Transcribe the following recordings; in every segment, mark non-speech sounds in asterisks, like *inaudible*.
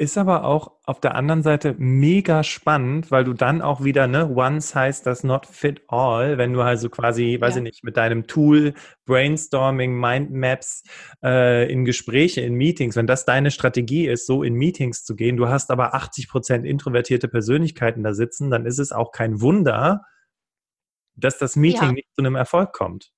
Ist aber auch auf der anderen Seite mega spannend, weil du dann auch wieder, ne, one size does not fit all, wenn du also quasi, weiß ich nicht, mit deinem Tool Brainstorming, Mindmaps äh, in Gespräche, in Meetings, wenn das deine Strategie ist, so in Meetings zu gehen, du hast aber 80 Prozent introvertierte Persönlichkeiten da sitzen, dann ist es auch kein Wunder, dass das Meeting ja. nicht zu einem Erfolg kommt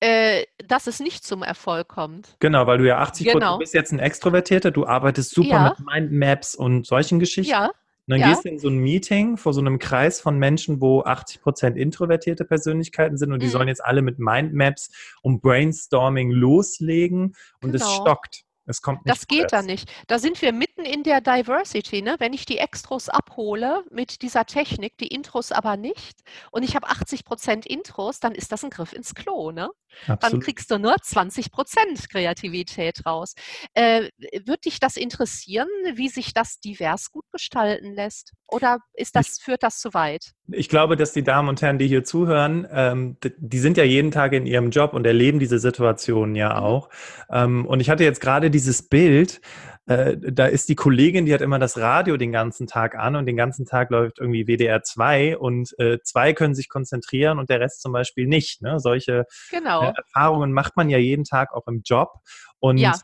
äh, dass es nicht zum Erfolg kommt. Genau, weil du ja 80 genau. du bist jetzt ein Extrovertierter, du arbeitest super ja. mit Mindmaps und solchen Geschichten. Ja. Und dann ja. gehst du in so ein Meeting vor so einem Kreis von Menschen, wo 80 Prozent introvertierte Persönlichkeiten sind und die mhm. sollen jetzt alle mit Mindmaps und Brainstorming loslegen und es genau. stockt. Es kommt nicht das geht da nicht. Da sind wir mitten in der Diversity. Ne? Wenn ich die Extros abhole mit dieser Technik, die Intros aber nicht, und ich habe 80 Prozent Intros, dann ist das ein Griff ins Klo. Ne? Dann kriegst du nur 20 Prozent Kreativität raus. Äh, Würde dich das interessieren, wie sich das divers gut gestalten lässt? Oder ist das, führt das zu weit? Ich glaube, dass die Damen und Herren, die hier zuhören, ähm, die sind ja jeden Tag in ihrem Job und erleben diese Situation ja mhm. auch. Ähm, und ich hatte jetzt gerade dieses Bild, äh, da ist die Kollegin, die hat immer das Radio den ganzen Tag an und den ganzen Tag läuft irgendwie WDR 2 und äh, zwei können sich konzentrieren und der Rest zum Beispiel nicht. Ne? Solche genau. äh, Erfahrungen macht man ja jeden Tag auch im Job. Und ja.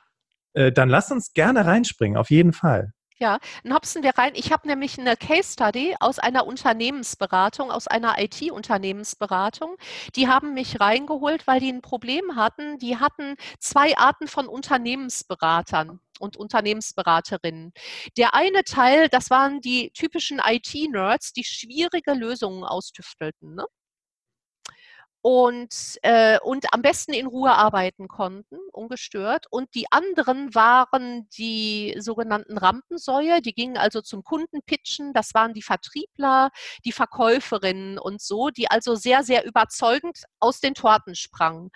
Äh, dann lass uns gerne reinspringen, auf jeden Fall. Ja, dann hopsen wir rein. Ich habe nämlich eine Case Study aus einer Unternehmensberatung, aus einer IT-Unternehmensberatung. Die haben mich reingeholt, weil die ein Problem hatten. Die hatten zwei Arten von Unternehmensberatern und Unternehmensberaterinnen. Der eine Teil, das waren die typischen IT-Nerds, die schwierige Lösungen austüftelten. Ne? Und, äh, und am besten in Ruhe arbeiten konnten, ungestört. Und die anderen waren die sogenannten Rampensäue, die gingen also zum Kunden pitchen, das waren die Vertriebler, die Verkäuferinnen und so, die also sehr, sehr überzeugend aus den Torten sprangen.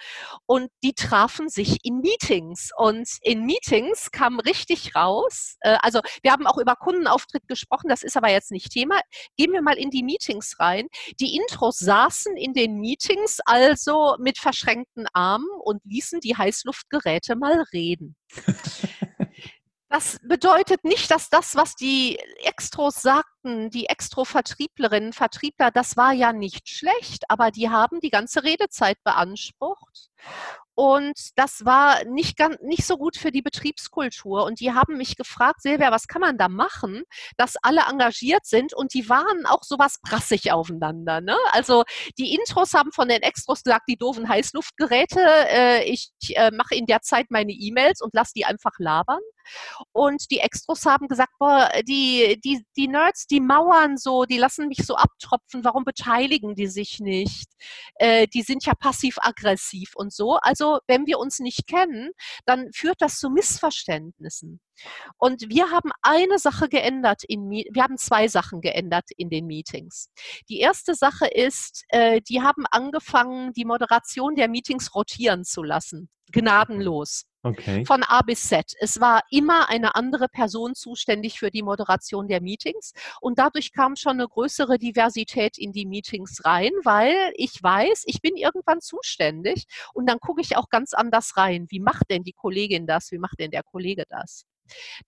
Und die trafen sich in Meetings. Und in Meetings kam richtig raus, äh, also wir haben auch über Kundenauftritt gesprochen, das ist aber jetzt nicht Thema. Gehen wir mal in die Meetings rein. Die Intros saßen in den Meetings also mit verschränkten Armen und ließen die Heißluftgeräte mal reden. Das bedeutet nicht, dass das, was die Extros sagten, die Extro-Vertrieblerinnen, Vertriebler, das war ja nicht schlecht, aber die haben die ganze Redezeit beansprucht. Und das war nicht, ganz, nicht so gut für die Betriebskultur. Und die haben mich gefragt, Silvia, was kann man da machen, dass alle engagiert sind? Und die waren auch sowas brassig aufeinander. Ne? Also die Intros haben von den Extros gesagt, die doofen Heißluftgeräte, äh, ich äh, mache in der Zeit meine E-Mails und lasse die einfach labern. Und die Extros haben gesagt, boah, die, die, die Nerds, die mauern so, die lassen mich so abtropfen, warum beteiligen die sich nicht? Äh, die sind ja passiv-aggressiv und so. Also wenn wir uns nicht kennen, dann führt das zu Missverständnissen. Und wir haben eine Sache geändert in wir haben zwei Sachen geändert in den Meetings. Die erste Sache ist, äh, die haben angefangen, die Moderation der Meetings rotieren zu lassen. Gnadenlos. Okay. Von A bis Z. Es war immer eine andere Person zuständig für die Moderation der Meetings und dadurch kam schon eine größere Diversität in die Meetings rein, weil ich weiß, ich bin irgendwann zuständig und dann gucke ich auch ganz anders rein. Wie macht denn die Kollegin das? Wie macht denn der Kollege das?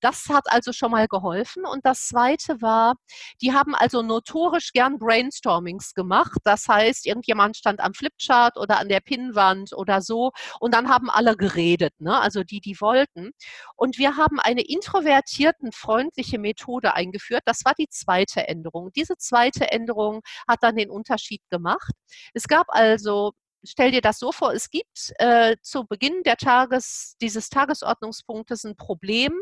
Das hat also schon mal geholfen. Und das Zweite war, die haben also notorisch gern Brainstormings gemacht. Das heißt, irgendjemand stand am Flipchart oder an der Pinnwand oder so und dann haben alle geredet, ne? also die, die wollten. Und wir haben eine introvertierten, freundliche Methode eingeführt. Das war die zweite Änderung. Diese zweite Änderung hat dann den Unterschied gemacht. Es gab also stell dir das so vor, es gibt äh, zu Beginn der Tages, dieses Tagesordnungspunktes ein Problem.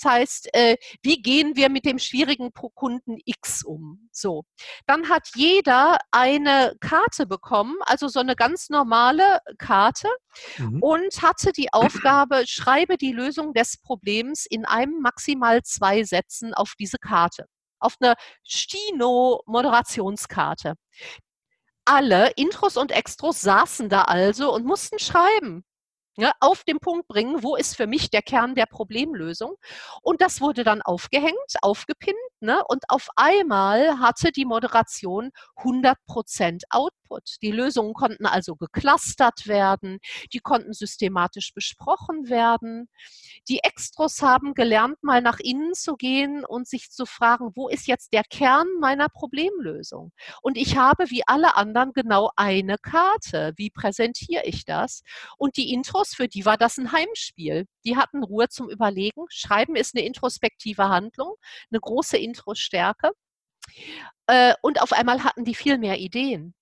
Das heißt, äh, wie gehen wir mit dem schwierigen Kunden X um? So. Dann hat jeder eine Karte bekommen, also so eine ganz normale Karte mhm. und hatte die Aufgabe, schreibe die Lösung des Problems in einem maximal zwei Sätzen auf diese Karte auf eine Stino-Moderationskarte alle Intros und Extros saßen da also und mussten schreiben. Ja, auf den Punkt bringen, wo ist für mich der Kern der Problemlösung. Und das wurde dann aufgehängt, aufgepinnt Ne? Und auf einmal hatte die Moderation 100% Output. Die Lösungen konnten also geclustert werden, die konnten systematisch besprochen werden. Die Extros haben gelernt, mal nach innen zu gehen und sich zu fragen, wo ist jetzt der Kern meiner Problemlösung? Und ich habe wie alle anderen genau eine Karte. Wie präsentiere ich das? Und die Intros, für die war das ein Heimspiel. Die hatten Ruhe zum Überlegen. Schreiben ist eine introspektive Handlung, eine große Introstärke. Äh, und auf einmal hatten die viel mehr Ideen.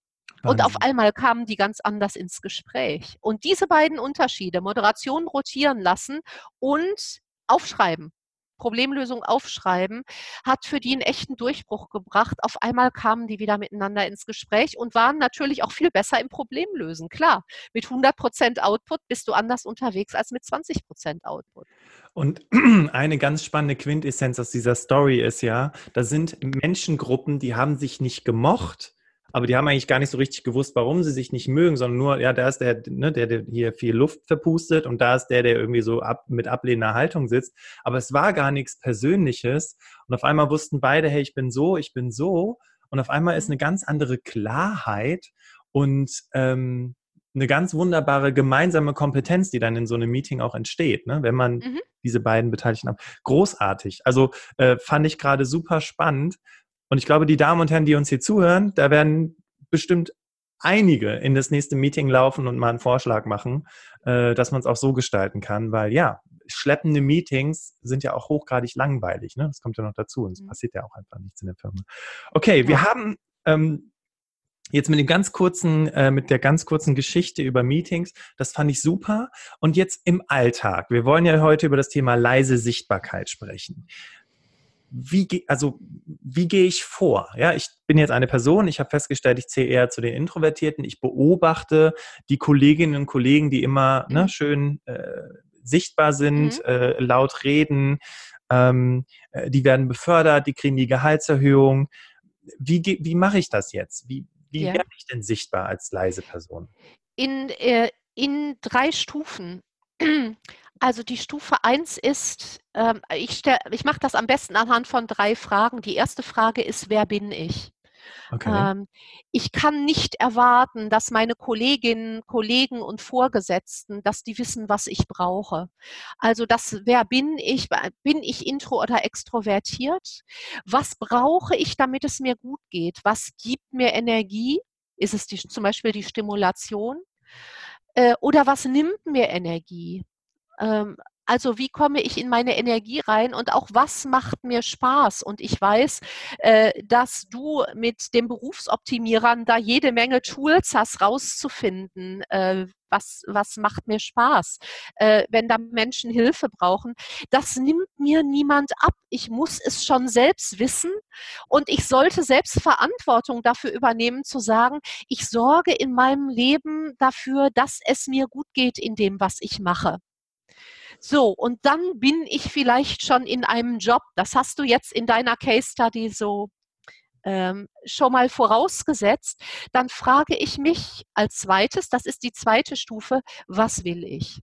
Und auf einmal kamen die ganz anders ins Gespräch. Und diese beiden Unterschiede, Moderation rotieren lassen und aufschreiben, Problemlösung aufschreiben, hat für die einen echten Durchbruch gebracht. Auf einmal kamen die wieder miteinander ins Gespräch und waren natürlich auch viel besser im Problemlösen. Klar, mit 100 Prozent Output bist du anders unterwegs als mit 20 Prozent Output. Und *clears throat* eine ganz spannende Quintessenz aus dieser Story ist ja, da sind Menschengruppen, die haben sich nicht gemocht, aber die haben eigentlich gar nicht so richtig gewusst, warum sie sich nicht mögen, sondern nur, ja, da ist der, ne, der, der hier viel Luft verpustet und da ist der, der irgendwie so ab, mit ablehnender Haltung sitzt. Aber es war gar nichts Persönliches und auf einmal wussten beide, hey, ich bin so, ich bin so und auf einmal ist eine ganz andere Klarheit und ähm, eine ganz wunderbare gemeinsame Kompetenz, die dann in so einem Meeting auch entsteht, ne? wenn man mhm. diese beiden Beteiligten hat. Großartig. Also äh, fand ich gerade super spannend. Und ich glaube, die Damen und Herren, die uns hier zuhören, da werden bestimmt einige in das nächste Meeting laufen und mal einen Vorschlag machen, äh, dass man es auch so gestalten kann, weil ja, schleppende Meetings sind ja auch hochgradig langweilig. Ne? Das kommt ja noch dazu und es mhm. passiert ja auch einfach nichts in der Firma. Okay, ja. wir haben ähm, jetzt mit dem ganz kurzen, äh, mit der ganz kurzen Geschichte über Meetings, das fand ich super. Und jetzt im Alltag. Wir wollen ja heute über das Thema leise Sichtbarkeit sprechen wie, also, wie gehe ich vor? Ja, ich bin jetzt eine Person, ich habe festgestellt, ich zähle eher zu den Introvertierten, ich beobachte die Kolleginnen und Kollegen, die immer ne, mhm. schön äh, sichtbar sind, mhm. äh, laut reden, ähm, äh, die werden befördert, die kriegen die Gehaltserhöhung. Wie, wie mache ich das jetzt? Wie, wie ja. werde ich denn sichtbar als leise Person? In, äh, in drei Stufen. Also die Stufe 1 ist, ähm, ich, ich mache das am besten anhand von drei Fragen. Die erste Frage ist, wer bin ich? Okay. Ähm, ich kann nicht erwarten, dass meine Kolleginnen, Kollegen und Vorgesetzten, dass die wissen, was ich brauche. Also das, wer bin ich? Bin ich intro oder extrovertiert? Was brauche ich, damit es mir gut geht? Was gibt mir Energie? Ist es die, zum Beispiel die Stimulation? Äh, oder was nimmt mir Energie? Ähm, also wie komme ich in meine Energie rein und auch was macht mir Spaß? Und ich weiß, äh, dass du mit den Berufsoptimierern da jede Menge Tools hast, rauszufinden, äh, was, was macht mir Spaß, äh, wenn da Menschen Hilfe brauchen. Das nimmt mir niemand ab. Ich muss es schon selbst wissen und ich sollte selbst Verantwortung dafür übernehmen, zu sagen, ich sorge in meinem Leben dafür, dass es mir gut geht in dem, was ich mache. So, und dann bin ich vielleicht schon in einem Job. Das hast du jetzt in deiner Case Study so ähm, schon mal vorausgesetzt. Dann frage ich mich als zweites, das ist die zweite Stufe, was will ich?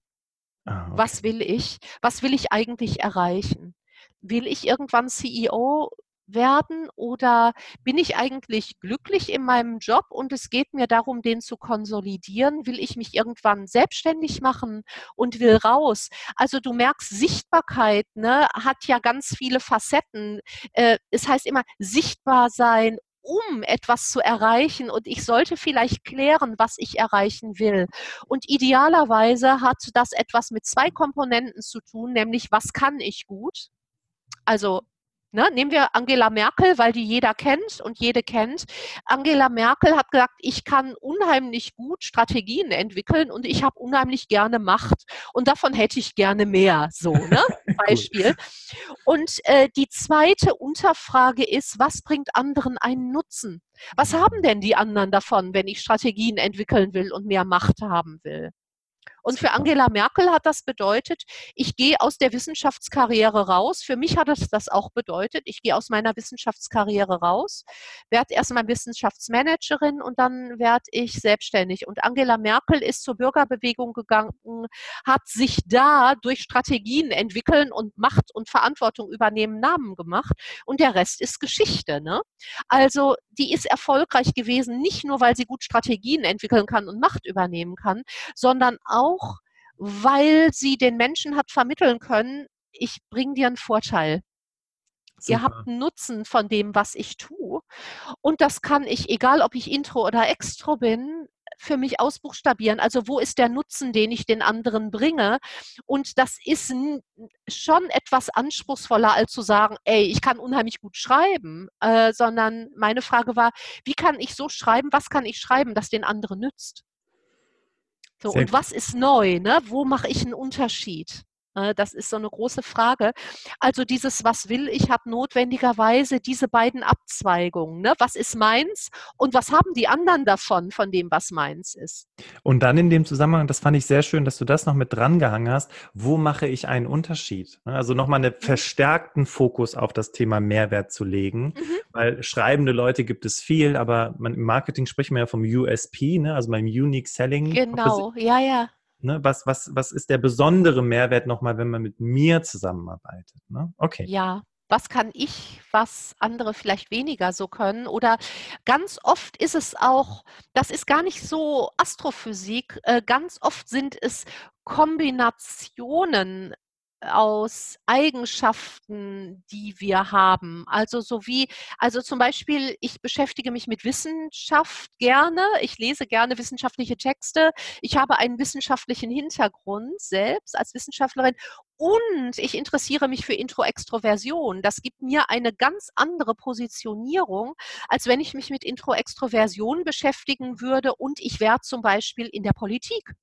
Ah, okay. Was will ich? Was will ich eigentlich erreichen? Will ich irgendwann CEO werden oder bin ich eigentlich glücklich in meinem Job und es geht mir darum, den zu konsolidieren? Will ich mich irgendwann selbstständig machen und will raus? Also du merkst, Sichtbarkeit ne, hat ja ganz viele Facetten. Äh, es heißt immer, sichtbar sein, um etwas zu erreichen und ich sollte vielleicht klären, was ich erreichen will. Und idealerweise hat das etwas mit zwei Komponenten zu tun, nämlich was kann ich gut? Also Ne, nehmen wir Angela Merkel, weil die jeder kennt und jede kennt. Angela Merkel hat gesagt, ich kann unheimlich gut Strategien entwickeln und ich habe unheimlich gerne Macht und davon hätte ich gerne mehr. So, ne? *laughs* Beispiel. Und äh, die zweite Unterfrage ist, was bringt anderen einen Nutzen? Was haben denn die anderen davon, wenn ich Strategien entwickeln will und mehr Macht haben will? Und für Angela Merkel hat das bedeutet, ich gehe aus der Wissenschaftskarriere raus. Für mich hat es das auch bedeutet, ich gehe aus meiner Wissenschaftskarriere raus, werde erstmal Wissenschaftsmanagerin und dann werde ich selbstständig. Und Angela Merkel ist zur Bürgerbewegung gegangen, hat sich da durch Strategien entwickeln und Macht und Verantwortung übernehmen Namen gemacht. Und der Rest ist Geschichte. Ne? Also die ist erfolgreich gewesen, nicht nur, weil sie gut Strategien entwickeln kann und Macht übernehmen kann, sondern auch, weil sie den Menschen hat vermitteln können, ich bringe dir einen Vorteil. Super. Ihr habt einen Nutzen von dem, was ich tue. Und das kann ich, egal ob ich Intro oder Extro bin, für mich ausbuchstabieren. Also wo ist der Nutzen, den ich den anderen bringe? Und das ist schon etwas anspruchsvoller, als zu sagen, ey, ich kann unheimlich gut schreiben, äh, sondern meine Frage war, wie kann ich so schreiben, was kann ich schreiben, das den anderen nützt? So, und was ist neu? Ne? Wo mache ich einen Unterschied? Äh, das ist so eine große Frage. Also dieses, was will ich, hat notwendigerweise diese beiden Abzweigungen. Ne? Was ist meins und was haben die anderen davon, von dem, was meins ist? Und dann in dem Zusammenhang, das fand ich sehr schön, dass du das noch mit dran gehangen hast, wo mache ich einen Unterschied? Ne? Also nochmal einen mhm. verstärkten Fokus auf das Thema Mehrwert zu legen, mhm. weil schreibende Leute gibt es viel, aber man, im Marketing spricht man ja vom USP, ne? also beim Unique Selling. Genau, ja, ja. Ne, was, was, was ist der besondere Mehrwert nochmal, wenn man mit mir zusammenarbeitet? Ne? Okay. Ja, was kann ich, was andere vielleicht weniger so können? Oder ganz oft ist es auch, das ist gar nicht so Astrophysik, äh, ganz oft sind es Kombinationen aus Eigenschaften, die wir haben. Also so wie, also zum Beispiel, ich beschäftige mich mit Wissenschaft gerne, ich lese gerne wissenschaftliche Texte, ich habe einen wissenschaftlichen Hintergrund selbst als Wissenschaftlerin und ich interessiere mich für Intro-Extroversion. Das gibt mir eine ganz andere Positionierung, als wenn ich mich mit Intro-Extroversion beschäftigen würde und ich wäre zum Beispiel in der Politik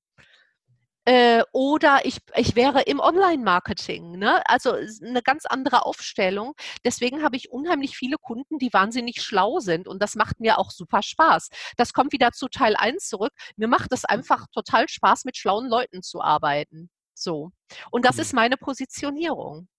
äh, oder ich, ich wäre im Online-Marketing. Ne? Also eine ganz andere Aufstellung. Deswegen habe ich unheimlich viele Kunden, die wahnsinnig schlau sind. Und das macht mir auch super Spaß. Das kommt wieder zu Teil 1 zurück. Mir macht es einfach total Spaß, mit schlauen Leuten zu arbeiten. So. Und das ist meine Positionierung.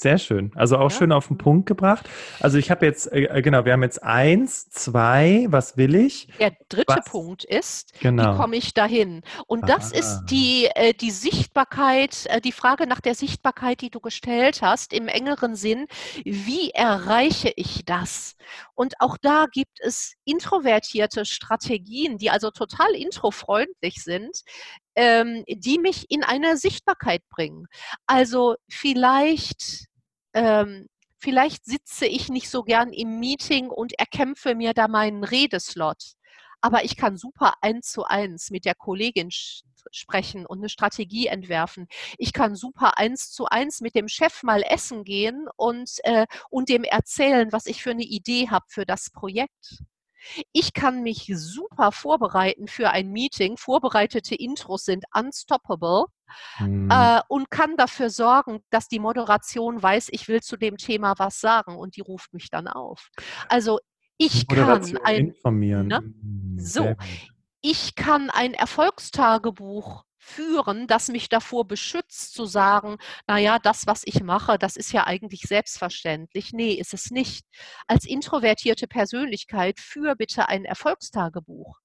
Sehr schön. Also auch ja. schön auf den Punkt gebracht. Also ich habe jetzt, äh, äh, genau, wir haben jetzt eins, zwei, was will ich? Der dritte was? Punkt ist, genau. wie komme ich dahin? Und das ist die, äh, die Sichtbarkeit, äh, die Frage nach der Sichtbarkeit, die du gestellt hast, im engeren Sinn, wie erreiche ich das? Und auch da gibt es introvertierte Strategien, die also total introfreundlich sind, ähm, die mich in eine Sichtbarkeit bringen. Also vielleicht ähm, vielleicht sitze ich nicht so gern im Meeting und erkämpfe mir da meinen Redeslot. Aber ich kann super eins zu eins mit der Kollegin sprechen und eine Strategie entwerfen. Ich kann super eins zu eins mit dem Chef mal essen gehen und, äh, und dem erzählen, was ich für eine Idee habe für das Projekt. Ich kann mich super vorbereiten für ein Meeting. Vorbereitete Intros sind unstoppable mhm. äh, und kann dafür sorgen, dass die Moderation weiß, ich will zu dem Thema was sagen und die ruft mich dann auf. Also ich kann ein informieren. Ne? Hm, so, ich kann ein Erfolgstagebuch führen, das mich davor beschützt zu sagen, na ja, das, was ich mache, das ist ja eigentlich selbstverständlich. Nee, ist es nicht. Als introvertierte Persönlichkeit führ bitte ein Erfolgstagebuch.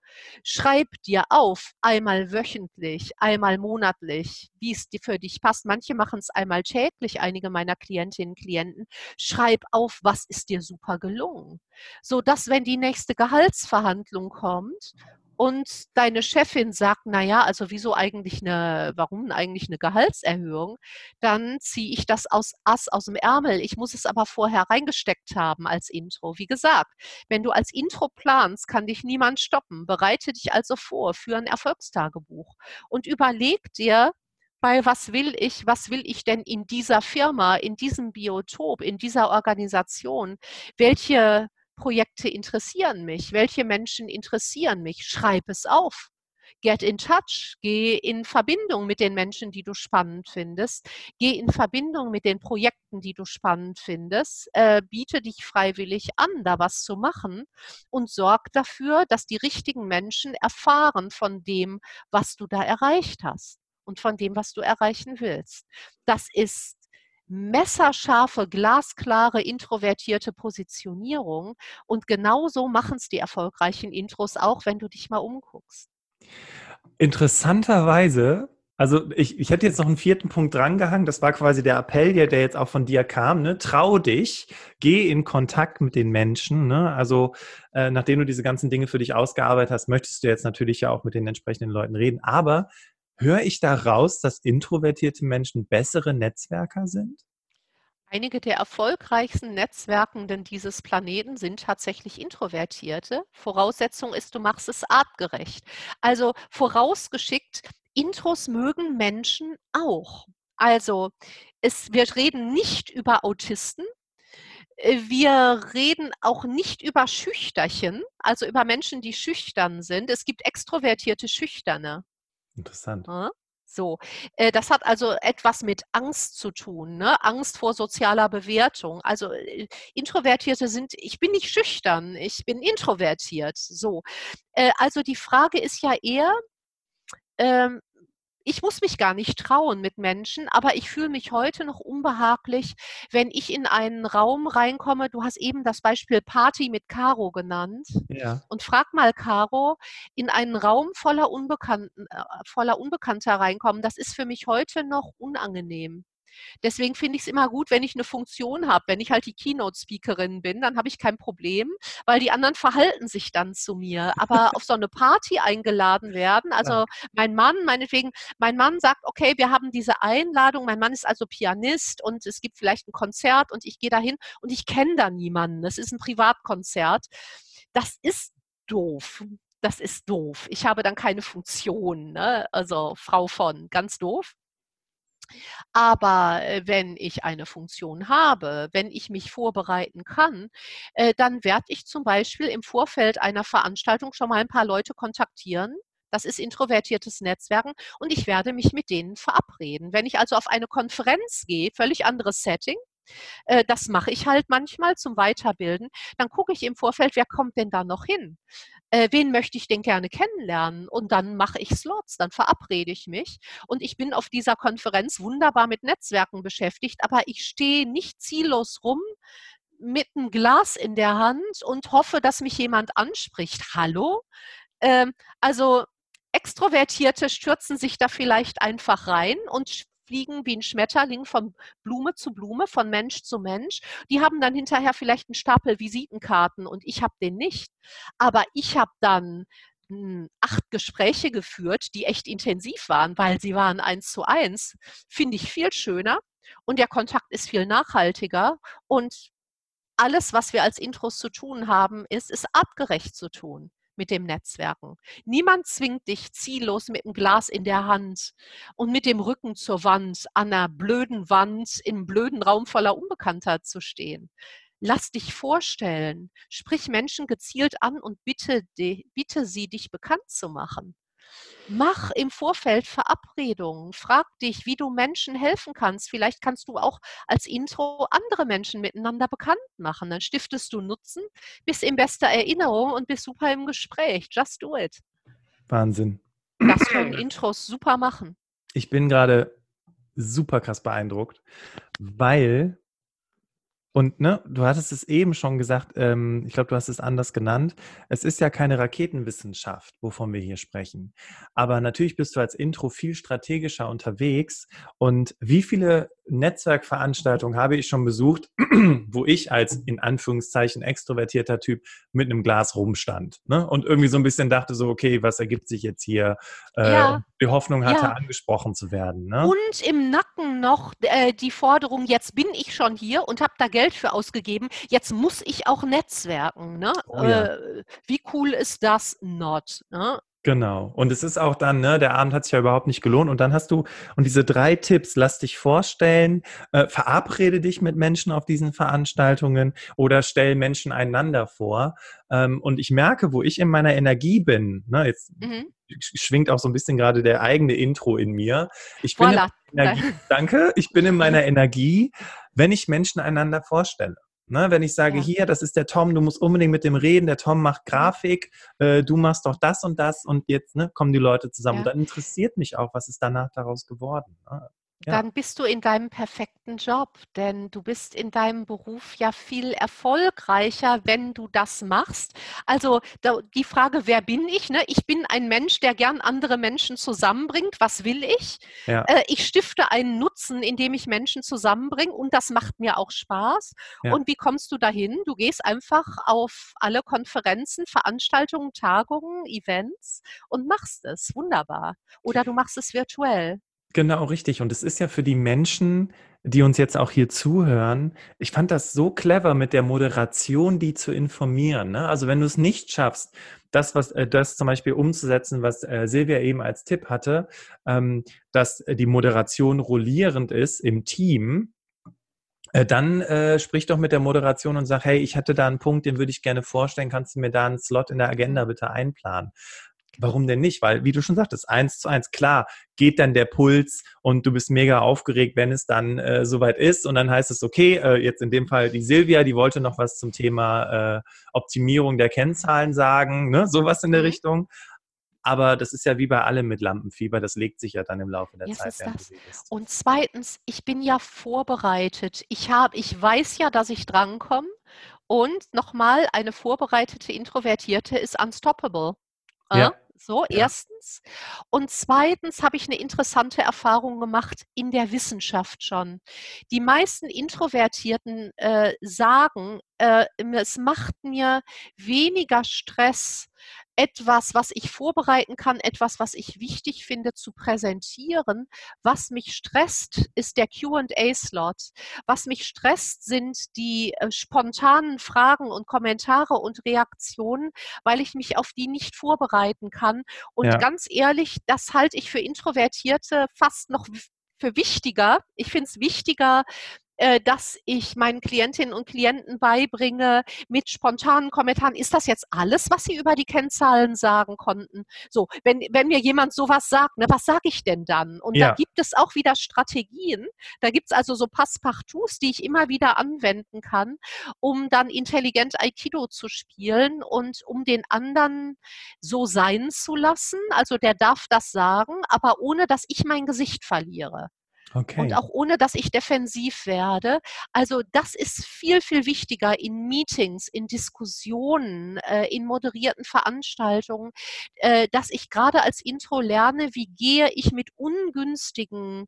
Schreib dir auf, einmal wöchentlich, einmal monatlich, wie es für dich passt. Manche machen es einmal täglich, einige meiner Klientinnen und Klienten. Schreib auf, was ist dir super gelungen. So dass, wenn die nächste Gehaltsverhandlung kommt und deine Chefin sagt, na ja, also wieso eigentlich eine, warum eigentlich eine Gehaltserhöhung, dann ziehe ich das aus Ass aus dem Ärmel. Ich muss es aber vorher reingesteckt haben als Intro. Wie gesagt, wenn du als Intro planst, kann dich niemand stoppen. Bereite dich also vor für ein Erfolgstagebuch und überleg dir, bei was will ich, was will ich denn in dieser Firma, in diesem Biotop, in dieser Organisation, welche Projekte interessieren mich? Welche Menschen interessieren mich? Schreib es auf. get in touch, geh in Verbindung mit den Menschen, die du spannend findest, geh in Verbindung mit den Projekten, die du spannend findest, äh, biete dich freiwillig an, da was zu machen und sorg dafür, dass die richtigen Menschen erfahren von dem, was du da erreicht hast und von dem, was du erreichen willst. Das ist messerscharfe, glasklare, introvertierte Positionierung. Und genauso machen es die erfolgreichen Intros auch, wenn du dich mal umguckst. Interessanterweise, also ich, ich hätte jetzt noch einen vierten Punkt drangehangen, das war quasi der Appell, der, der jetzt auch von dir kam, ne? trau dich, geh in Kontakt mit den Menschen. Ne? Also äh, nachdem du diese ganzen Dinge für dich ausgearbeitet hast, möchtest du jetzt natürlich ja auch mit den entsprechenden Leuten reden. Aber Höre ich daraus, dass introvertierte Menschen bessere Netzwerker sind? Einige der erfolgreichsten Netzwerkenden dieses Planeten sind tatsächlich Introvertierte. Voraussetzung ist, du machst es artgerecht. Also vorausgeschickt, Intros mögen Menschen auch. Also es, wir reden nicht über Autisten, äh, wir reden auch nicht über Schüchterchen, also über Menschen, die schüchtern sind. Es gibt extrovertierte Schüchterne. Interessant. So, äh, das hat also etwas mit Angst zu tun, ne? Angst vor sozialer Bewertung. Also äh, Introvertierte sind, ich bin nicht schüchtern, ich bin introvertiert. So, äh, also die Frage ist ja eher, ähm, ich muss mich gar nicht trauen mit Menschen, aber ich fühle mich heute noch unbehaglich, wenn ich in einen Raum reinkomme. Du hast eben das Beispiel Party mit Caro genannt. Ja. Und frag mal Caro, in einen Raum voller Unbekannten, äh, voller Unbekannter reinkommen, das ist für mich heute noch unangenehm. Deswegen finde ich es immer gut, wenn ich eine Funktion habe. Wenn ich halt die Keynote-Speakerin bin, dann habe ich kein Problem, weil die anderen verhalten sich dann zu mir. Aber *laughs* auf so eine Party eingeladen werden, also mein Mann, meinetwegen, mein Mann sagt, okay, wir haben diese Einladung, mein Mann ist also Pianist und es gibt vielleicht ein Konzert und ich gehe dahin und ich kenne da niemanden. Das ist ein Privatkonzert. Das ist doof das ist doof. Ich habe dann keine Funktion, ne? also Frau von, ganz doof. Aber äh, wenn ich eine Funktion habe, wenn ich mich vorbereiten kann, äh, dann werde ich zum Beispiel im Vorfeld einer Veranstaltung schon mal ein paar Leute kontaktieren. Das ist introvertiertes Netzwerken und ich werde mich mit denen verabreden. Wenn ich also auf eine Konferenz gehe, völlig anderes Setting, äh, das mache ich halt manchmal zum Weiterbilden. Dann gucke ich im Vorfeld, wer kommt denn da noch hin? Äh, wen möchte ich denn gerne kennenlernen? Und dann mache ich Slots, dann verabrede ich mich. Und ich bin auf dieser Konferenz wunderbar mit Netzwerken beschäftigt, aber ich stehe nicht ziellos rum mit einem Glas in der Hand und hoffe, dass mich jemand anspricht. Hallo? Ähm, also Extrovertierte stürzen sich da vielleicht einfach rein und fliegen wie ein Schmetterling von Blume zu Blume, von Mensch zu Mensch. Die haben dann hinterher vielleicht einen Stapel Visitenkarten und ich habe den nicht. Aber ich habe dann hm, acht Gespräche geführt, die echt intensiv waren, weil sie waren eins zu eins. Finde ich viel schöner und der Kontakt ist viel nachhaltiger und alles, was wir als Intros zu tun haben, ist, ist artgerecht zu tun mit dem Netzwerken. Niemand zwingt dich ziellos mit einem Glas in der Hand und mit dem Rücken zur Wand, an einer blöden Wand, im blöden Raum voller Unbekannter zu stehen. Lass dich vorstellen, sprich Menschen gezielt an und bitte, bitte sie, dich bekannt zu machen. Mach im Vorfeld Verabredungen. Frag dich, wie du Menschen helfen kannst. Vielleicht kannst du auch als Intro andere Menschen miteinander bekannt machen. Dann stiftest du Nutzen, bist in bester Erinnerung und bist super im Gespräch. Just do it. Wahnsinn. Das können Intros super machen. Ich bin gerade super krass beeindruckt, weil und ne, du hattest es eben schon gesagt, ähm, ich glaube, du hast es anders genannt. Es ist ja keine Raketenwissenschaft, wovon wir hier sprechen. Aber natürlich bist du als Intro viel strategischer unterwegs. Und wie viele Netzwerkveranstaltungen habe ich schon besucht, *clears throat* wo ich als in Anführungszeichen extrovertierter Typ mit einem Glas rumstand ne? und irgendwie so ein bisschen dachte so, okay, was ergibt sich jetzt hier? Äh, ja. Die Hoffnung hatte, ja. angesprochen zu werden. Ne? Und im Nacken noch äh, die Forderung, jetzt bin ich schon hier und habe da Geld für ausgegeben, jetzt muss ich auch netzwerken. Ne? Oh, ja. äh, wie cool ist das not? Ne? Genau. Und es ist auch dann, ne, der Abend hat sich ja überhaupt nicht gelohnt. Und dann hast du, und diese drei Tipps, lass dich vorstellen, äh, verabrede dich mit Menschen auf diesen Veranstaltungen oder stell Menschen einander vor. Ähm, und ich merke, wo ich in meiner Energie bin, ne, jetzt mhm. schwingt auch so ein bisschen gerade der eigene Intro in mir. Ich bin voilà. Energie, danke, ich bin in meiner Energie, wenn ich Menschen einander vorstelle. Ne, wenn ich sage, ja. hier, das ist der Tom, du musst unbedingt mit dem reden, der Tom macht Grafik, äh, du machst doch das und das und jetzt ne, kommen die Leute zusammen. Ja. Und dann interessiert mich auch, was ist danach daraus geworden. Ne? Ja. dann bist du in deinem perfekten Job, denn du bist in deinem Beruf ja viel erfolgreicher, wenn du das machst. Also die Frage, wer bin ich? Ne? Ich bin ein Mensch, der gern andere Menschen zusammenbringt. Was will ich? Ja. Äh, ich stifte einen Nutzen, indem ich Menschen zusammenbringe und das macht mir auch Spaß. Ja. Und wie kommst du dahin? Du gehst einfach auf alle Konferenzen, Veranstaltungen, Tagungen, Events und machst es. Wunderbar. Oder du machst es virtuell. Genau, richtig. Und es ist ja für die Menschen, die uns jetzt auch hier zuhören, ich fand das so clever mit der Moderation, die zu informieren. Ne? Also wenn du es nicht schaffst, das, was äh, das zum Beispiel umzusetzen, was äh, Silvia eben als Tipp hatte, ähm, dass die Moderation rollierend ist im Team, äh, dann äh, sprich doch mit der Moderation und sag, hey, ich hatte da einen Punkt, den würde ich gerne vorstellen, kannst du mir da einen Slot in der Agenda bitte einplanen? Warum denn nicht? Weil, wie du schon sagtest, eins zu eins, klar, geht dann der Puls und du bist mega aufgeregt, wenn es dann äh, soweit ist. Und dann heißt es, okay, äh, jetzt in dem Fall die Silvia, die wollte noch was zum Thema äh, Optimierung der Kennzahlen sagen, ne? sowas in der mhm. Richtung. Aber das ist ja wie bei allem mit Lampenfieber, das legt sich ja dann im Laufe der Jetzt Zeit. Und zweitens, ich bin ja vorbereitet. Ich, hab, ich weiß ja, dass ich drankomme. Und nochmal, eine vorbereitete Introvertierte ist unstoppable. Ja. So, ja. erstens. Und zweitens habe ich eine interessante Erfahrung gemacht in der Wissenschaft schon. Die meisten Introvertierten äh, sagen, äh, es macht mir weniger Stress, etwas, was ich vorbereiten kann, etwas, was ich wichtig finde zu präsentieren. Was mich stresst, ist der QA-Slot. Was mich stresst, sind die äh, spontanen Fragen und Kommentare und Reaktionen, weil ich mich auf die nicht vorbereiten kann. Und ja. ganz ehrlich, das halte ich für Introvertierte fast noch für wichtiger. Ich finde es wichtiger, äh, dass ich meinen Klientinnen und Klienten beibringe mit spontanen Kommentaren. Ist das jetzt alles, was Sie über die Kennzahlen sagen konnten? So, wenn, wenn mir jemand sowas sagt, ne, was sage ich denn dann? Und ja. da gibt es auch wieder Strategien. Da gibt es also so Passpartouts, die ich immer wieder anwenden kann, um dann intelligent Aikido zu spielen und um den anderen so sein zu lassen. Also der darf das sagen, aber ohne dass ich mein Gesicht verliere. Okay. Und auch ohne, dass ich defensiv werde. Also das ist viel, viel wichtiger in Meetings, in Diskussionen, äh, in moderierten Veranstaltungen, äh, dass ich gerade als Intro lerne, wie gehe ich mit ungünstigen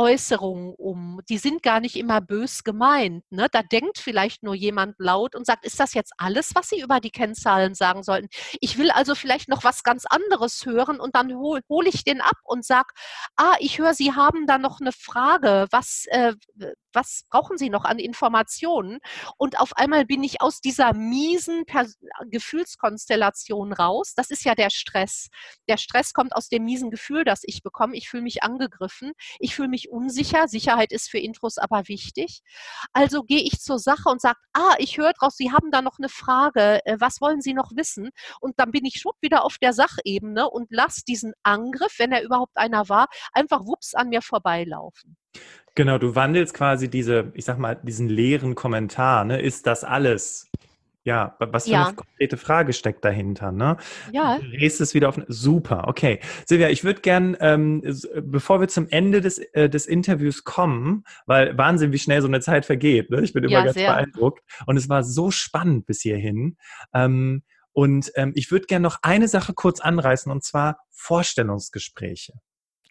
Äußerungen um. Die sind gar nicht immer bös gemeint. Ne? Da denkt vielleicht nur jemand laut und sagt, ist das jetzt alles, was Sie über die Kennzahlen sagen sollten? Ich will also vielleicht noch was ganz anderes hören und dann hole hol ich den ab und sage, ah, ich höre, Sie haben da noch eine Frage. Was, äh, was brauchen Sie noch an Informationen? Und auf einmal bin ich aus dieser miesen Pers Gefühlskonstellation raus. Das ist ja der Stress. Der Stress kommt aus dem miesen Gefühl, das ich bekomme. Ich fühle mich angegriffen. Ich fühle mich unsicher. Sicherheit ist für Intros aber wichtig. Also gehe ich zur Sache und sage, ah, ich höre draus, Sie haben da noch eine Frage. Äh, was wollen Sie noch wissen? Und dann bin ich schon wieder auf der Sachebene und lasse diesen Angriff, wenn er überhaupt einer war, einfach wups an mir vorbeilaufen. Genau, du wandelst quasi diese, ich sag mal, diesen leeren Kommentar, ne? Ist das alles? Ja, was für ja. eine konkrete Frage steckt dahinter, ne? Ja. Du drehst es wieder auf. Super, okay. Silvia, ich würde gern, ähm, bevor wir zum Ende des, äh, des Interviews kommen, weil Wahnsinn, wie schnell so eine Zeit vergeht, ne? Ich bin immer ja, ganz sehr. beeindruckt. Und es war so spannend bis hierhin. Ähm, und ähm, ich würde gern noch eine Sache kurz anreißen, und zwar Vorstellungsgespräche.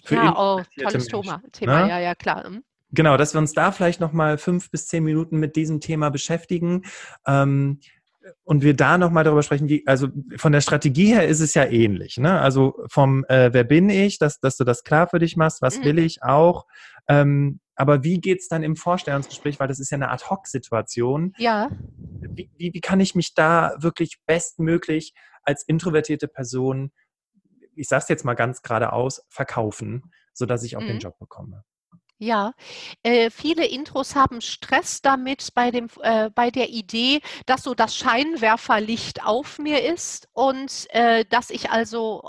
ja, oh, tolles Thema. Thema. Ne? Ja, ja, klar. Hm. Genau, dass wir uns da vielleicht nochmal fünf bis zehn Minuten mit diesem Thema beschäftigen. Ähm, und wir da nochmal darüber sprechen, wie, also von der Strategie her ist es ja ähnlich. Ne? Also vom äh, Wer bin ich, dass, dass du das klar für dich machst, was mhm. will ich auch. Ähm, aber wie geht's dann im Vorstellungsgespräch, weil das ist ja eine Ad-Hoc-Situation. Ja. Wie, wie, wie kann ich mich da wirklich bestmöglich als introvertierte Person, ich sage es jetzt mal ganz geradeaus, verkaufen, sodass ich auch mhm. den Job bekomme? Ja, äh, viele Intros haben Stress damit bei, dem, äh, bei der Idee, dass so das Scheinwerferlicht auf mir ist und äh, dass ich also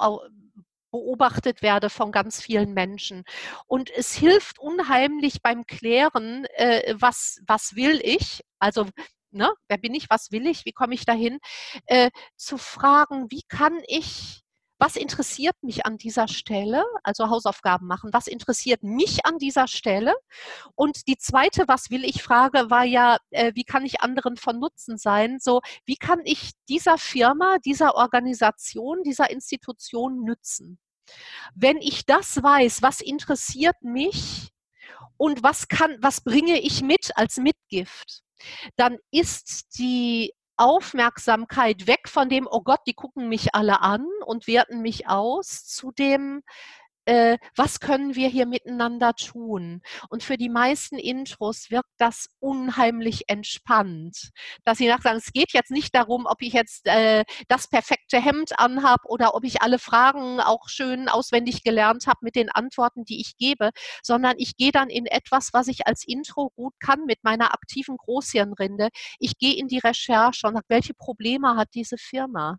beobachtet werde von ganz vielen Menschen. Und es hilft unheimlich beim Klären, äh, was, was will ich? Also Ne? Wer bin ich? Was will ich? Wie komme ich dahin? Äh, zu fragen, wie kann ich was interessiert mich an dieser Stelle? Also Hausaufgaben machen. Was interessiert mich an dieser Stelle? Und die zweite, was will ich Frage war ja, äh, wie kann ich anderen von Nutzen sein? So, wie kann ich dieser Firma, dieser Organisation, dieser Institution nützen? Wenn ich das weiß, was interessiert mich und was kann, was bringe ich mit als Mitgift? Dann ist die Aufmerksamkeit weg von dem, oh Gott, die gucken mich alle an und werten mich aus, zu dem, äh, was können wir hier miteinander tun? Und für die meisten Intros wirkt das unheimlich entspannt, dass sie nachsagen, es geht jetzt nicht darum, ob ich jetzt äh, das perfekte Hemd anhab oder ob ich alle Fragen auch schön auswendig gelernt habe mit den Antworten, die ich gebe, sondern ich gehe dann in etwas, was ich als Intro gut kann mit meiner aktiven Großhirnrinde. Ich gehe in die Recherche und sage, welche Probleme hat diese Firma?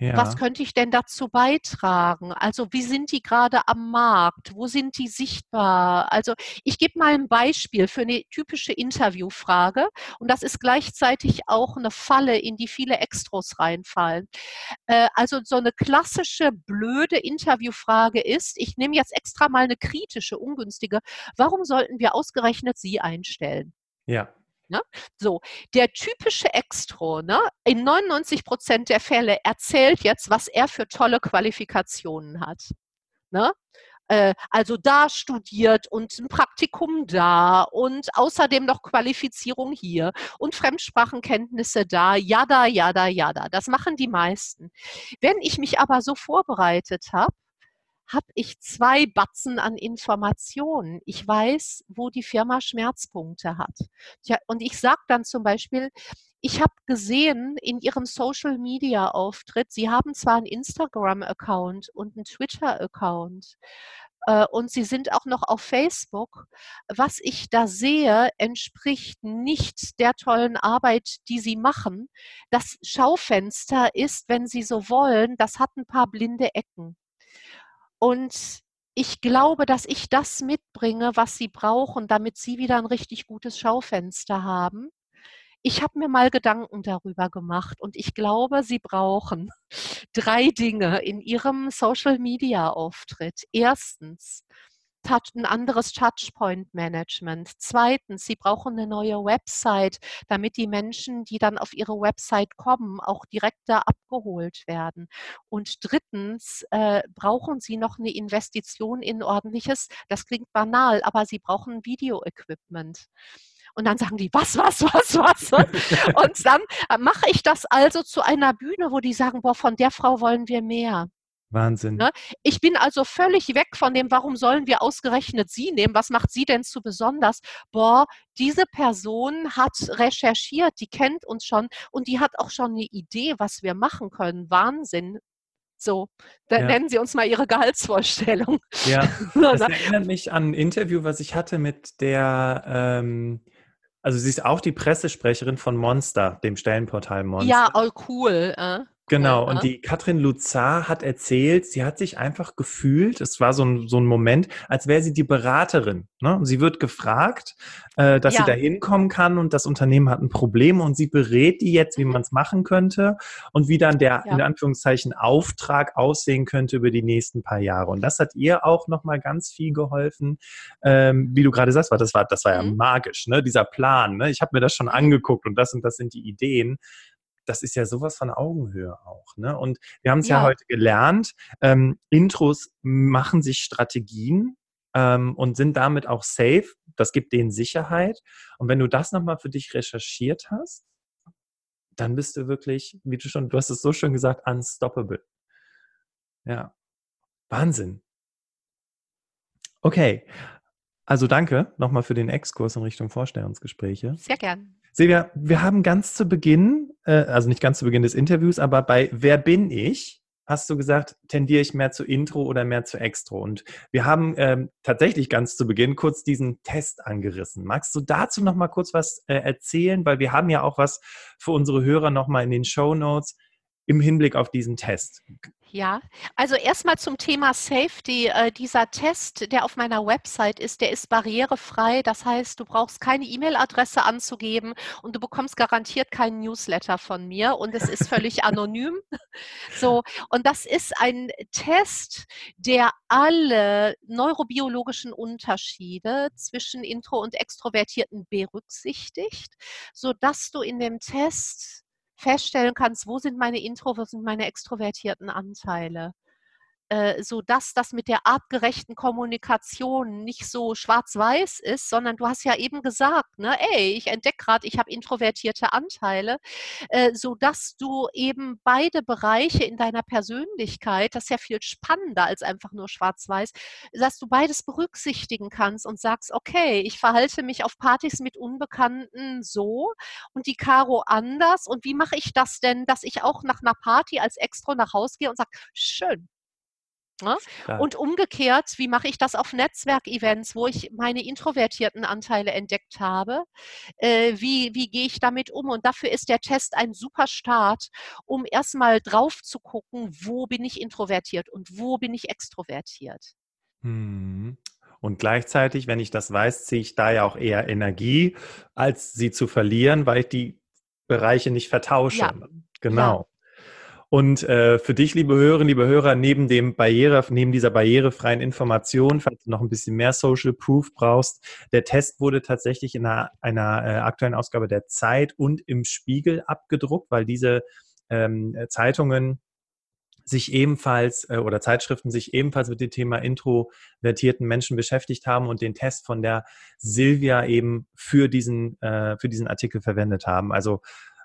Ja. Was könnte ich denn dazu beitragen? Also wie sind die gerade am Markt? Wo sind die sichtbar? Also ich gebe mal ein Beispiel für eine typische Interviewfrage und das ist gleichzeitig auch eine Falle, in die viele Extros reinfallen. Äh, also so eine klassische blöde Interviewfrage ist, ich nehme jetzt extra mal eine kritische, ungünstige, warum sollten wir ausgerechnet Sie einstellen? Ja. Ne? So, der typische Extro, ne, in 99 Prozent der Fälle erzählt jetzt, was er für tolle Qualifikationen hat. Ne? Äh, also da studiert und ein Praktikum da und außerdem noch Qualifizierung hier und Fremdsprachenkenntnisse da, jada, jada, jada. Das machen die meisten. Wenn ich mich aber so vorbereitet habe, habe ich zwei Batzen an Informationen. Ich weiß, wo die Firma Schmerzpunkte hat. Ja, und ich sage dann zum Beispiel, ich habe gesehen in Ihrem Social-Media-Auftritt, Sie haben zwar einen Instagram-Account und einen Twitter-Account äh, und Sie sind auch noch auf Facebook. Was ich da sehe, entspricht nicht der tollen Arbeit, die Sie machen. Das Schaufenster ist, wenn Sie so wollen, das hat ein paar blinde Ecken. Und ich glaube, dass ich das mitbringe, was sie brauchen, damit sie wieder ein richtig gutes Schaufenster haben. Ich habe mir mal Gedanken darüber gemacht und ich glaube, sie brauchen *laughs* drei Dinge in ihrem Social-Media-Auftritt. Erstens, Touch, ein anderes Touchpoint-Management. Zweitens, Sie brauchen eine neue Website, damit die Menschen, die dann auf Ihre Website kommen, auch direkt da abgeholt werden. Und drittens, äh, brauchen Sie noch eine Investition in ordentliches, das klingt banal, aber Sie brauchen Video-Equipment. Und dann sagen die, was, was, was, was? *laughs* Und dann äh, mache ich das also zu einer Bühne, wo die sagen, boah, von der Frau wollen wir mehr. Wahnsinn. Ne? Ich bin also völlig weg von dem, warum sollen wir ausgerechnet sie nehmen? Was macht sie denn zu besonders? Boah, diese Person hat recherchiert, die kennt uns schon und die hat auch schon eine Idee, was wir machen können. Wahnsinn. So, dann ja. nennen Sie uns mal Ihre Gehaltsvorstellung. Ja, *laughs* das erinnert mich an ein Interview, was ich hatte mit der, ähm, also sie ist auch die Pressesprecherin von Monster, dem Stellenportal Monster. Ja, oh, cool. Äh. Genau, ja. und die Katrin Luzar hat erzählt, sie hat sich einfach gefühlt, es war so ein, so ein Moment, als wäre sie die Beraterin. Ne? Sie wird gefragt, äh, dass ja. sie da hinkommen kann und das Unternehmen hat ein Problem und sie berät die jetzt, wie man es machen könnte und wie dann der, ja. in Anführungszeichen, Auftrag aussehen könnte über die nächsten paar Jahre. Und das hat ihr auch nochmal ganz viel geholfen, ähm, wie du gerade sagst, das war, das war ja mhm. magisch, ne? dieser Plan. Ne? Ich habe mir das schon angeguckt und das und das sind die Ideen das ist ja sowas von Augenhöhe auch. Ne? Und wir haben es ja. ja. heute gelernt, ähm, Intros machen sich Strategien ähm, und sind damit auch safe. Das gibt denen Sicherheit. Und wenn du das nochmal für dich recherchiert hast, dann bist du wirklich, wie du schon, du hast es so schön gesagt, unstoppable. Ja, Wahnsinn. Okay, also danke nochmal für den Exkurs in Richtung Vorstellungsgespräche. Sehr gern. Silvia, wir haben ganz zu Beginn, äh, also nicht ganz zu Beginn des Interviews, aber bei Wer bin ich? hast du gesagt, tendiere ich mehr zu Intro oder mehr zu Extro? Und wir haben ähm, tatsächlich ganz zu Beginn kurz diesen Test angerissen. Magst du dazu noch mal kurz was äh, erzählen? Weil wir haben ja auch was für unsere Hörer noch mal in den Show Notes. Im Hinblick auf diesen Test? Ja, also erstmal zum Thema Safety. Äh, dieser Test, der auf meiner Website ist, der ist barrierefrei. Das heißt, du brauchst keine E-Mail-Adresse anzugeben und du bekommst garantiert keinen Newsletter von mir und es ist völlig *laughs* anonym. So, und das ist ein Test, der alle neurobiologischen Unterschiede zwischen Intro- und Extrovertierten berücksichtigt, sodass du in dem Test feststellen kannst, wo sind meine Intro, wo sind meine extrovertierten Anteile. Äh, so dass das mit der artgerechten Kommunikation nicht so schwarz-weiß ist, sondern du hast ja eben gesagt, ne, ey, ich entdecke gerade, ich habe introvertierte Anteile, äh, so dass du eben beide Bereiche in deiner Persönlichkeit, das ist ja viel spannender als einfach nur schwarz-weiß, dass du beides berücksichtigen kannst und sagst, okay, ich verhalte mich auf Partys mit Unbekannten so und die Caro anders und wie mache ich das denn, dass ich auch nach einer Party als Extra nach Hause gehe und sage, schön, Ne? Und umgekehrt, wie mache ich das auf Netzwerkevents, wo ich meine introvertierten Anteile entdeckt habe? Äh, wie, wie gehe ich damit um? Und dafür ist der Test ein super Start, um erstmal drauf zu gucken, wo bin ich introvertiert und wo bin ich extrovertiert. Hm. Und gleichzeitig, wenn ich das weiß, ziehe ich da ja auch eher Energie, als sie zu verlieren, weil ich die Bereiche nicht vertausche. Ja. Genau. Ja. Und äh, für dich, liebe Hörerinnen, liebe Hörer, neben dem Barriere, neben dieser barrierefreien Information, falls du noch ein bisschen mehr Social Proof brauchst, der Test wurde tatsächlich in einer, einer äh, aktuellen Ausgabe der Zeit und im Spiegel abgedruckt, weil diese ähm, Zeitungen sich ebenfalls äh, oder Zeitschriften sich ebenfalls mit dem Thema introvertierten Menschen beschäftigt haben und den Test von der Silvia eben für diesen, äh, für diesen Artikel verwendet haben. Also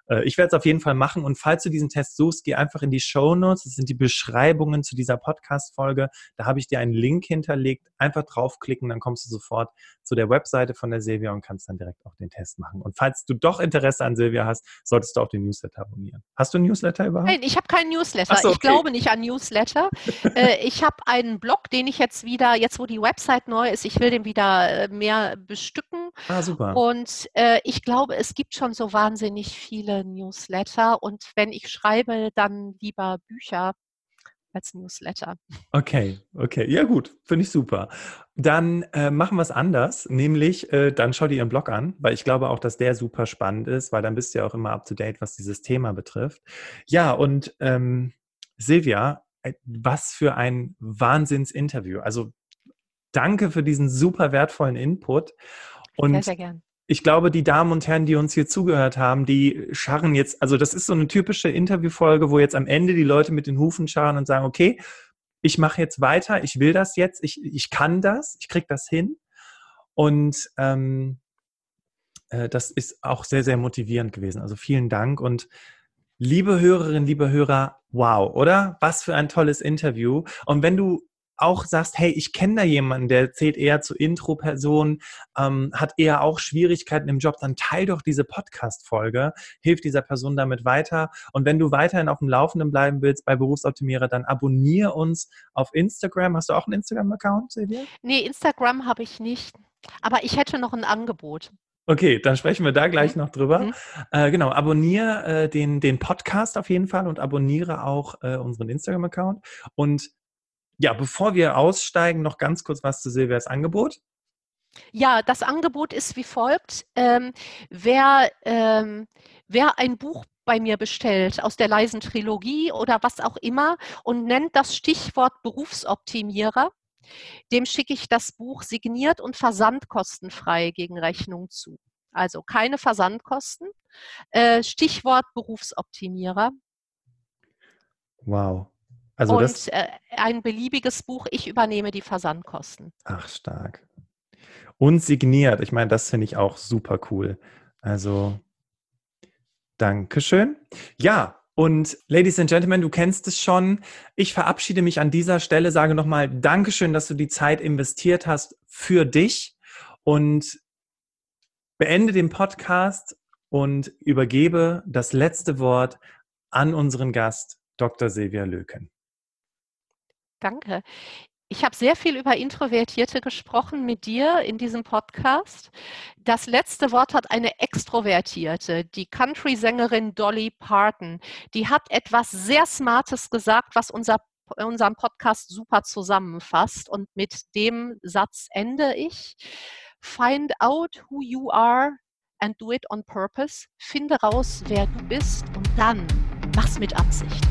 äh, ich werde es auf jeden Fall machen und falls du diesen Test suchst, geh einfach in die Show Notes. Das sind die Beschreibungen zu dieser Podcast-Folge. Da habe ich dir einen Link hinterlegt. Einfach draufklicken, dann kommst du sofort zu der Webseite von der Silvia und kannst dann direkt auch den Test machen. Und falls du doch Interesse an Silvia hast, solltest du auch den Newsletter abonnieren. Hast du einen Newsletter überhaupt? Nein, ich habe keinen Newsletter. So, okay. Ich glaube nicht an Newsletter. *laughs* Äh, ich habe einen Blog, den ich jetzt wieder, jetzt wo die Website neu ist, ich will den wieder äh, mehr bestücken. Ah, super. Und äh, ich glaube, es gibt schon so wahnsinnig viele Newsletter. Und wenn ich schreibe, dann lieber Bücher als Newsletter. Okay, okay. Ja, gut. Finde ich super. Dann äh, machen wir es anders, nämlich äh, dann schau dir ihren Blog an, weil ich glaube auch, dass der super spannend ist, weil dann bist du ja auch immer up to date, was dieses Thema betrifft. Ja, und ähm, Silvia, äh, was für ein Wahnsinnsinterview. Also danke für diesen super wertvollen Input. Und sehr, sehr gern ich glaube, die Damen und Herren, die uns hier zugehört haben, die scharren jetzt, also das ist so eine typische Interviewfolge, wo jetzt am Ende die Leute mit den Hufen scharren und sagen, okay, ich mache jetzt weiter, ich will das jetzt, ich, ich kann das, ich kriege das hin. Und ähm, äh, das ist auch sehr, sehr motivierend gewesen. Also vielen Dank und liebe Hörerinnen, liebe Hörer, wow, oder? Was für ein tolles Interview. Und wenn du auch sagst, hey, ich kenne da jemanden, der zählt eher zu Intro-Personen, ähm, hat eher auch Schwierigkeiten im Job, dann teil doch diese Podcast-Folge, hilf dieser Person damit weiter. Und wenn du weiterhin auf dem Laufenden bleiben willst bei Berufsoptimierer, dann abonniere uns auf Instagram. Hast du auch einen Instagram-Account, Silvia? Nee, Instagram habe ich nicht. Aber ich hätte noch ein Angebot. Okay, dann sprechen wir da gleich mhm. noch drüber. Mhm. Äh, genau, abonniere äh, den, den Podcast auf jeden Fall und abonniere auch äh, unseren Instagram-Account. Und ja, bevor wir aussteigen, noch ganz kurz was zu Silvias Angebot. Ja, das Angebot ist wie folgt. Ähm, wer, ähm, wer ein Buch bei mir bestellt aus der leisen Trilogie oder was auch immer und nennt das Stichwort Berufsoptimierer, dem schicke ich das Buch signiert und versandkostenfrei gegen Rechnung zu. Also keine Versandkosten. Äh, Stichwort Berufsoptimierer. Wow. Also und äh, ein beliebiges Buch, ich übernehme die Versandkosten. Ach, stark. Und signiert. Ich meine, das finde ich auch super cool. Also, Dankeschön. Ja, und Ladies and Gentlemen, du kennst es schon. Ich verabschiede mich an dieser Stelle, sage nochmal Dankeschön, dass du die Zeit investiert hast für dich und beende den Podcast und übergebe das letzte Wort an unseren Gast, Dr. Silvia Löken. Danke. Ich habe sehr viel über Introvertierte gesprochen mit dir in diesem Podcast. Das letzte Wort hat eine Extrovertierte, die Country-Sängerin Dolly Parton. Die hat etwas sehr Smartes gesagt, was unser unseren Podcast super zusammenfasst. Und mit dem Satz ende ich. Find out who you are and do it on purpose. Finde raus, wer du bist und dann mach's mit Absicht.